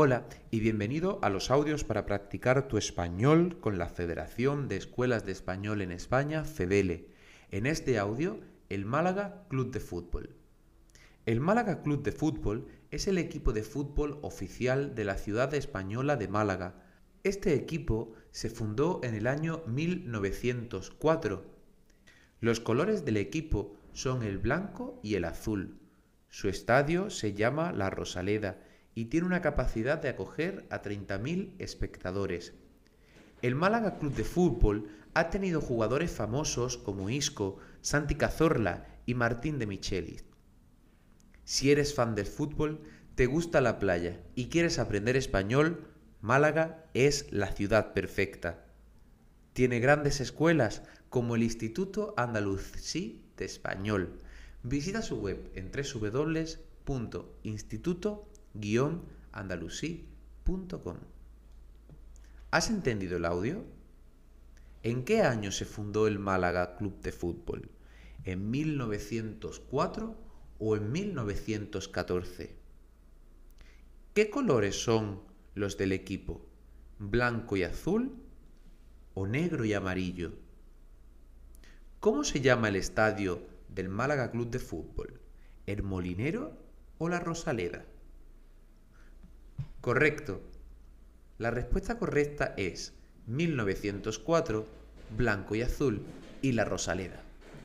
Hola y bienvenido a los audios para practicar tu español con la Federación de Escuelas de Español en España, FEDELE. En este audio, el Málaga Club de Fútbol. El Málaga Club de Fútbol es el equipo de fútbol oficial de la ciudad española de Málaga. Este equipo se fundó en el año 1904. Los colores del equipo son el blanco y el azul. Su estadio se llama La Rosaleda y tiene una capacidad de acoger a 30.000 espectadores. El Málaga Club de Fútbol ha tenido jugadores famosos como Isco, Santi Cazorla y Martín de Michelis. Si eres fan del fútbol, te gusta la playa y quieres aprender español, Málaga es la ciudad perfecta. Tiene grandes escuelas como el Instituto Andalusí de Español. Visita su web en www.instituto ¿Has entendido el audio? ¿En qué año se fundó el Málaga Club de Fútbol? ¿En 1904 o en 1914? ¿Qué colores son los del equipo? ¿Blanco y azul o negro y amarillo? ¿Cómo se llama el estadio del Málaga Club de Fútbol? ¿El Molinero o la Rosaleda? Correcto. La respuesta correcta es 1904, blanco y azul y la Rosaleda.